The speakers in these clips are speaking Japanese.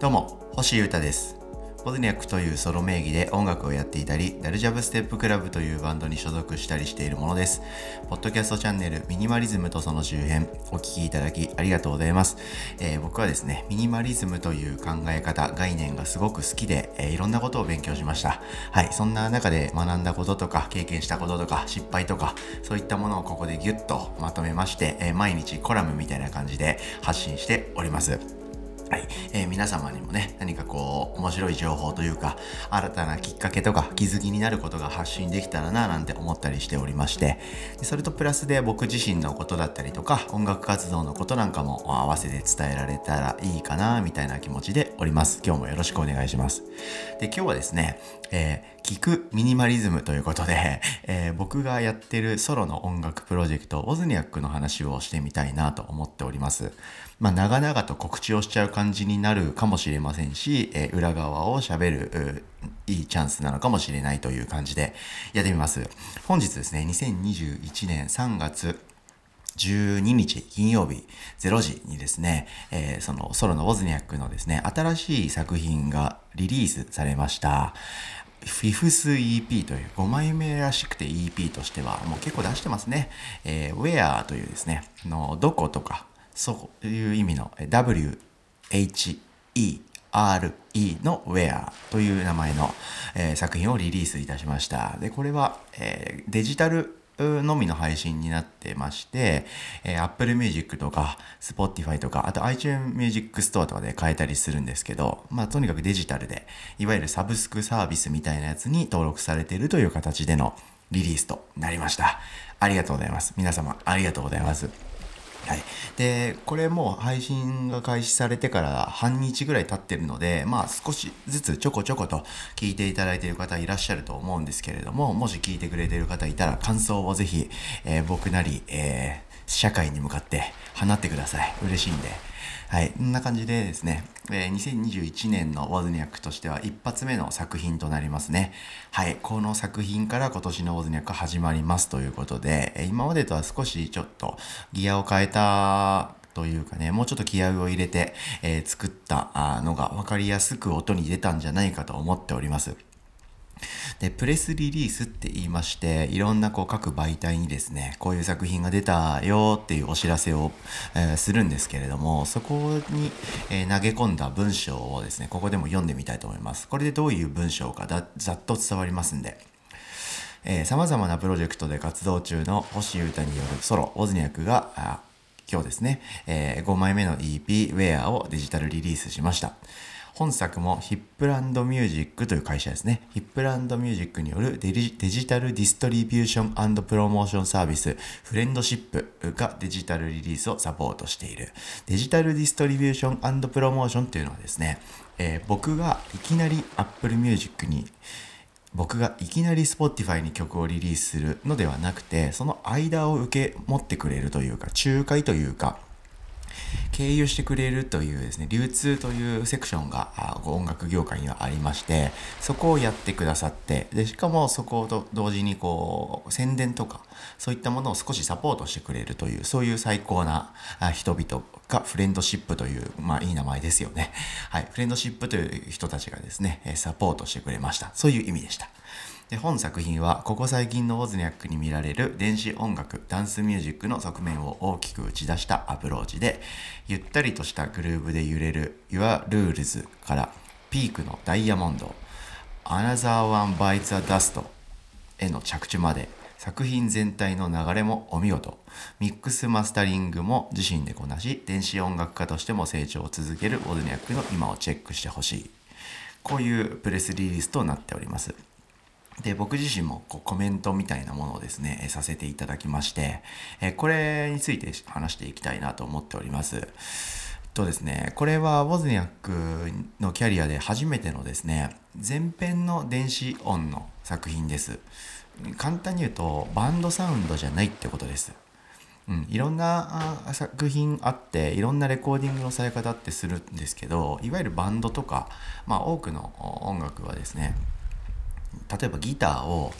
どうも星優太ですボズニャックというソロ名義で音楽をやっていたり、ダルジャブステップクラブというバンドに所属したりしているものです。ポッドキャストチャンネルミニマリズムとその周辺、お聴きいただきありがとうございます。えー、僕はですね、ミニマリズムという考え方、概念がすごく好きで、えー、いろんなことを勉強しました。はい、そんな中で学んだこととか、経験したこととか、失敗とか、そういったものをここでギュッとまとめまして、えー、毎日コラムみたいな感じで発信しております。はい、えー、皆様にもね、何かこう、面白い情報というか、新たなきっかけとか気づきになることが発信できたらな、なんて思ったりしておりまして、それとプラスで僕自身のことだったりとか、音楽活動のことなんかも合わせて伝えられたらいいかな、みたいな気持ちでおります。今日もよろしくお願いします。で、今日はですね、えー、聞くミニマリズムということで、えー、僕がやってるソロの音楽プロジェクト、オズニャックの話をしてみたいなと思っております。まあ、長々と告知をしちゃう感じになるかもしれませんし、えー、裏側を喋る、いいチャンスなのかもしれないという感じでやってみます。本日ですね、2021年3月12日金曜日0時にですね、えー、そのソロのウォズニャックのですね、新しい作品がリリースされました。フィフス EP という5枚目らしくて EP としてはもう結構出してますね。えー、Where というですね、のどことかそういう意味の WHERE の Where という名前の、えー、作品をリリースいたしました。で、これは、えー、デジタルのみの配信になってまして、えー、Apple Music とか Spotify とか、あと iTunes Music Store とかで買えたりするんですけど、まあとにかくデジタルで、いわゆるサブスクサービスみたいなやつに登録されているという形でのリリースとなりました。ありがとうございます。皆様ありがとうございます。はい、でこれも配信が開始されてから半日ぐらい経ってるのでまあ少しずつちょこちょこと聞いていただいている方いらっしゃると思うんですけれどももし聞いてくれている方いたら感想をぜひ、えー、僕なり、えー、社会に向かって放ってください嬉しいんで。はい、こんな感じでですね、えー、2021年のワズニャックとしては一発目の作品となりますね。はい、この作品から今年のワズニャック始まりますということで、今までとは少しちょっとギアを変えたというかね、もうちょっと気合を入れて、えー、作ったのが分かりやすく音に出たんじゃないかと思っております。で、プレスリリースって言いまして、いろんなこう各媒体にですね、こういう作品が出たよっていうお知らせを、えー、するんですけれども、そこに、えー、投げ込んだ文章をですね、ここでも読んでみたいと思います。これでどういう文章かざっと伝わりますんで。えー、様々なプロジェクトで活動中の星優太によるソロ、 WOZNIAK が、今日ですね、えー、5枚目の EP、Where をデジタルリリースしました。本作もヒップランドミュージックという会社ですね。ヒップランドミュージックによるデジタルディストリビューションプロモーションサービス FRIENDSHIP がデジタルリリースをサポートしている。デジタルディストリビューションプロモーションというのはですね、えー、僕がいきなり Apple Music に僕がいきなり Spotify に曲をリリースするのではなくて、その間を受け持ってくれるというか、仲介というか、経由してくれるというですね、流通というセクションが音楽業界にはありまして、そこをやってくださって、で、しかもそこと同時にこう、宣伝とか、そういったものを少しサポートしてくれるという、そういう最高な人々がフレンドシップという、まあいい名前ですよね。はい、フレンドシップという人たちがですね、サポートしてくれました。そういう意味でした。で本作品はここ最近のウォズニャックに見られる電子音楽ダンスミュージックの側面を大きく打ち出したアプローチでゆったりとしたグルーヴで揺れる Your Rules からピークのダイヤモンド Another One Bites a Dust への着地まで作品全体の流れもお見事。ミックスマスタリングも自身でこなし電子音楽家としても成長を続けるウォズニャックの今をチェックしてほしい。こういうプレスリリースとなっております。で僕自身もこうコメントみたいなものをですねえさせていただきまして、えこれについて話していきたいなと思っております。とですね、これはウォズニャックのキャリアで初めてのですね前編の電子音の作品です。簡単に言うとバンドサウンドじゃないってことです。うん、いろんな作品あっていろんなレコーディングのされ方ってするんですけどいわゆるバンドとか、まあ、多くの音楽はですね例えばギターを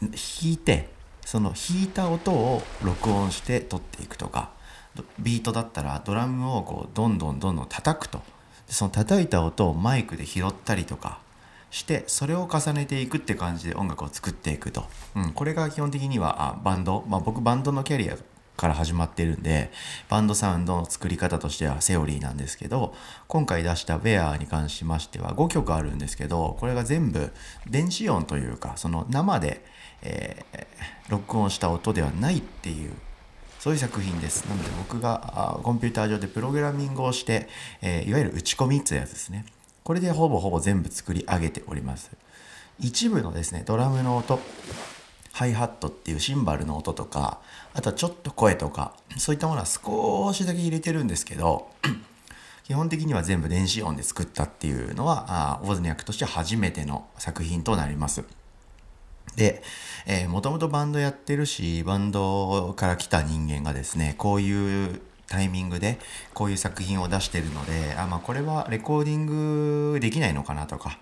弾いてその弾いた音を録音して撮っていくとかビートだったらドラムをこうどんどんどんどん叩くと。その叩いた音をマイクで拾ったりとかしてそれを重ねていくって感じで音楽を作っていくと、うん、これが基本的にはあバンド、まあ、僕バンドのキャリアから始まってるんでバンドサウンドの作り方としてはセオリーなんですけど今回出した「ウェアに関しましては5曲あるんですけどこれが全部電子音というかその生で、えー、録音した音ではないっていうそういう作品です。なので僕がコンピューター上でプログラミングをして、えー、いわゆる打ち込みってやつですね。これでほぼほぼ全部作り上げております。一部のですね、ドラムの音、ハイハットっていうシンバルの音とか、あとはちょっと声とか、そういったものは少しだけ入れてるんですけど、基本的には全部電子音で作ったっていうのは、ウォズニャックとして初めての作品となります。で、えー、もともとバンドやってるし、バンドから来た人間がですね、こういうタイミングでこういう作品を出してるので、あ、まあこれはレコーディングできないのかなとか、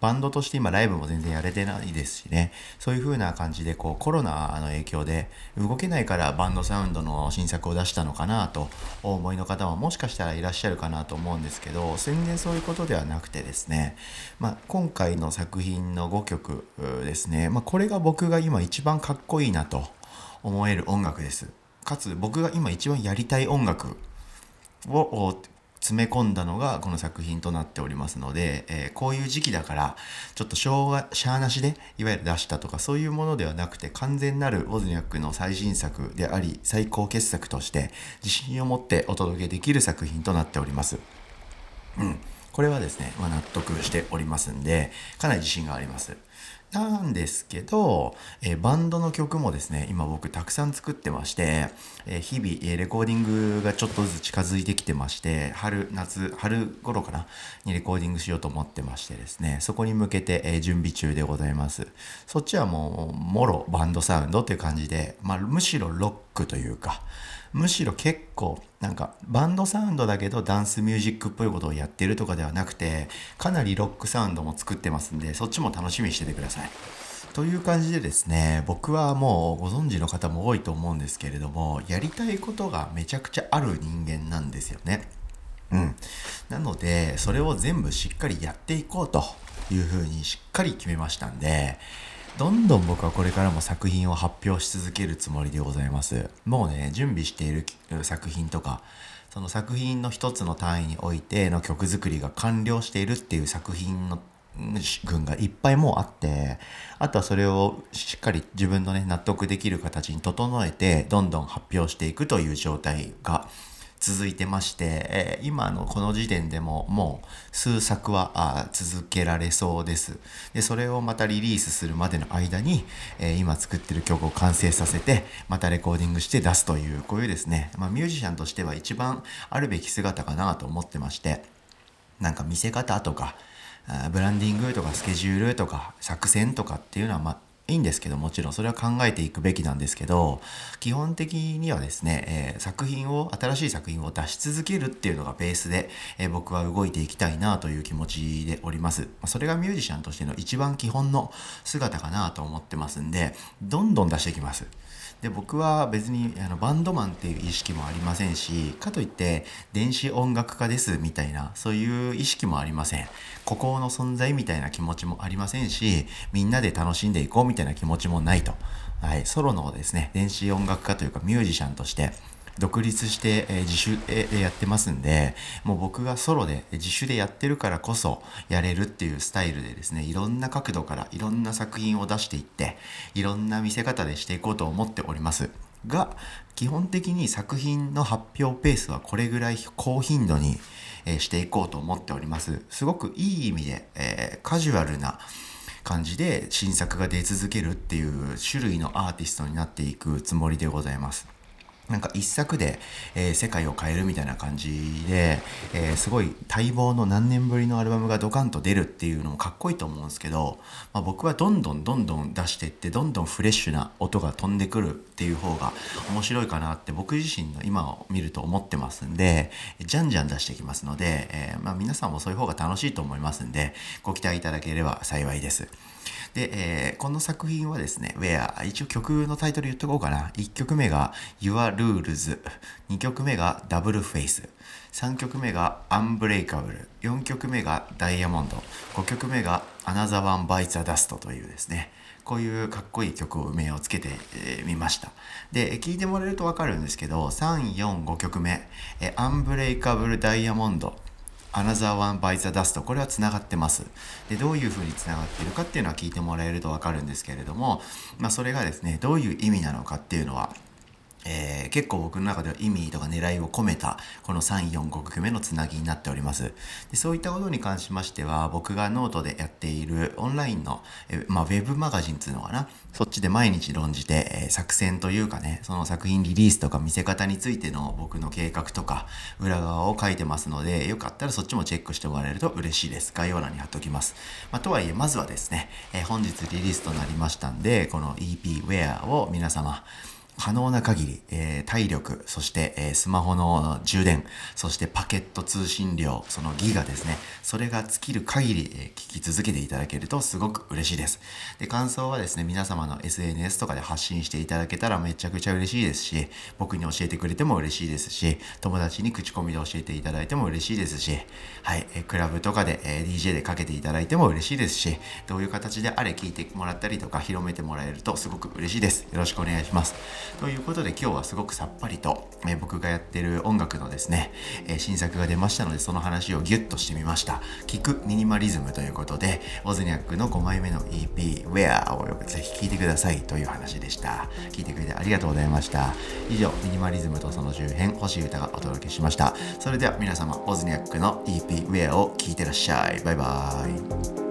バンドとして今ライブも全然やれてないですしね、そういう風な感じでこうコロナの影響で動けないからバンドサウンドの新作を出したのかなと思いの方ももしかしたらいらっしゃるかなと思うんですけど、全然そういうことではなくてですね、まあ、今回の作品の5曲ですね、まあ、これが僕が今一番かっこいいなと思える音楽です。かつ僕が今一番やりたい音楽を詰め込んだのがこの作品となっておりますので、えー、こういう時期だからちょっとしょうがしゃーなしでいわゆる出したとかそういうものではなくて完全なるウォズニャックの最新作であり最高傑作として自信を持ってお届けできる作品となっております。うん、これはですね、まあ、納得しておりますんでかなり自信があります。なんですけど、えー、バンドの曲もですね、今僕たくさん作ってまして、えー、日々、えー、レコーディングがちょっとずつ近づいてきてまして、春、夏、春頃かなにレコーディングしようと思ってましてですね、そこに向けて、え準備中でございます。そっちはもう、もろバンドサウンドっていう感じで、まあ、むしろロックというか、むしろ結構なんかバンドサウンドだけどダンスミュージックっぽいことをやってるとかではなくてかなりロックサウンドも作ってますんでそっちも楽しみにしててください。という感じでですね僕はもうご存知の方も多いと思うんですけれどもやりたいことがめちゃくちゃある人間なんですよね。うん、なのでそれを全部しっかりやっていこうというふうにしっかり決めましたんでどんどん僕はこれからも作品を発表し続けるつもりでございます。もうね、準備している作品とか、その作品の一つの単位においての曲作りが完了しているっていう作品の群がいっぱいもうあって、あとはそれをしっかり自分のね、納得できる形に整えて、どんどん発表していくという状態が続いてまして、えー、今のこの時点でももう数作は続けられそうです。で、それをまたリリースするまでの間に、えー、今作ってる曲を完成させて、またレコーディングして出すという、こういうですね、まあ、ミュージシャンとしては一番あるべき姿かなと思ってまして、なんか見せ方とか、ブランディングとかスケジュールとか作戦とかっていうのは、ま、いいんですけどもちろんそれは考えていくべきなんですけど基本的にはですね、えー、作品を新しい作品を出し続けるっていうのがベースで、えー、僕は動いていきたいなという気持ちでおります。それがミュージシャンとしての一番基本の姿かなと思ってますんでどんどん出していきます。で僕は別にあのバンドマンっていう意識もありませんしかといって電子音楽家ですみたいなそういう意識もありません。孤高の存在みたいな気持ちもありませんしみんなで楽しんでいこうみたいな気持ちもないと、はい、ソロのですね電子音楽家というかミュージシャンとして独立して、え自主でやってますんで、もう僕がソロで自主でやってるからこそやれるっていうスタイルでですね、いろんな角度からいろんな作品を出していって、いろんな見せ方でしていこうと思っております。が、基本的に作品の発表ペースはこれぐらい高頻度に、えしていこうと思っております。すごくいい意味で、えー、カジュアルな感じで新作が出続けるっていう種類のアーティストになっていくつもりでございます。なんか一作で、えー、世界を変えるみたいな感じで、えー、すごい待望の何年ぶりのアルバムがドカンと出るっていうのもかっこいいと思うんですけど、まあ、僕はどんどんどんどん出していってどんどんフレッシュな音が飛んでくるっていう方が面白いかなって僕自身の今を見ると思ってますんでじゃんじゃん出していきますので、えー、まあ、皆さんもそういう方が楽しいと思いますんでご期待いただければ幸いです。で、えー、この作品はですね、Where、一応曲のタイトル言っとこうかな。1曲目が Your ルールズ2曲目が Double Face、3曲目が Unbreakable、4曲目がダイヤモンド5曲目がアナザワンバイツァダストというですね。こういうかっこいい曲を名をつけてみました。で聴いてもらえると分かるんですけど345曲目。アンブレイカブルダイヤモンドアナザーワンバイザダストこれはつながってます。でどういうふうにつながっているかっていうのは聞いてもらえると分かるんですけれども、まあ、それがですねどういう意味なのかっていうのはえー、結構僕の中では意味とか狙いを込めたこの345曲目のつなぎになっております。でそういったことに関しましては僕がノートでやっているオンラインの、えー、まあ、ウェブマガジンっていうのかな。そっちで毎日論じて、えー、作戦というかねその作品リリースとか見せ方についての僕の計画とか裏側を書いてますのでよかったらそっちもチェックしてもらえると嬉しいです。概要欄に貼っておきます、まあ、とはいえまずはですね、え本日リリースとなりましたんでこの EP Where を皆様可能な限り、えー、体力、そして、えー、スマホの充電、そしてパケット通信量、そのギガですね。それが尽きる限り、えー、聞き続けていただけるとすごく嬉しいです。で、感想はですね、皆様の SNS とかで発信していただけたらめちゃくちゃ嬉しいですし、僕に教えてくれても嬉しいですし、友達に口コミで教えていただいても嬉しいですし、はい、えクラブとかで、え DJ でかけていただいても嬉しいですし、どういう形であれ聞いてもらったりとか広めてもらえるとすごく嬉しいです。よろしくお願いします。ということで今日はすごくさっぱりと、え、僕がやってる音楽のですね、え、新作が出ましたのでその話をギュッとしてみました。聞くミニマリズムということで、オズニャックの5枚目の EP Where をぜひ聴いてくださいという話でした。聞いてくれてありがとうございました。以上、ミニマリズムとその周辺、星歌がお届けしました。それでは皆様、オズニャックの EP Where を聴いてらっしゃい。バイバーイ。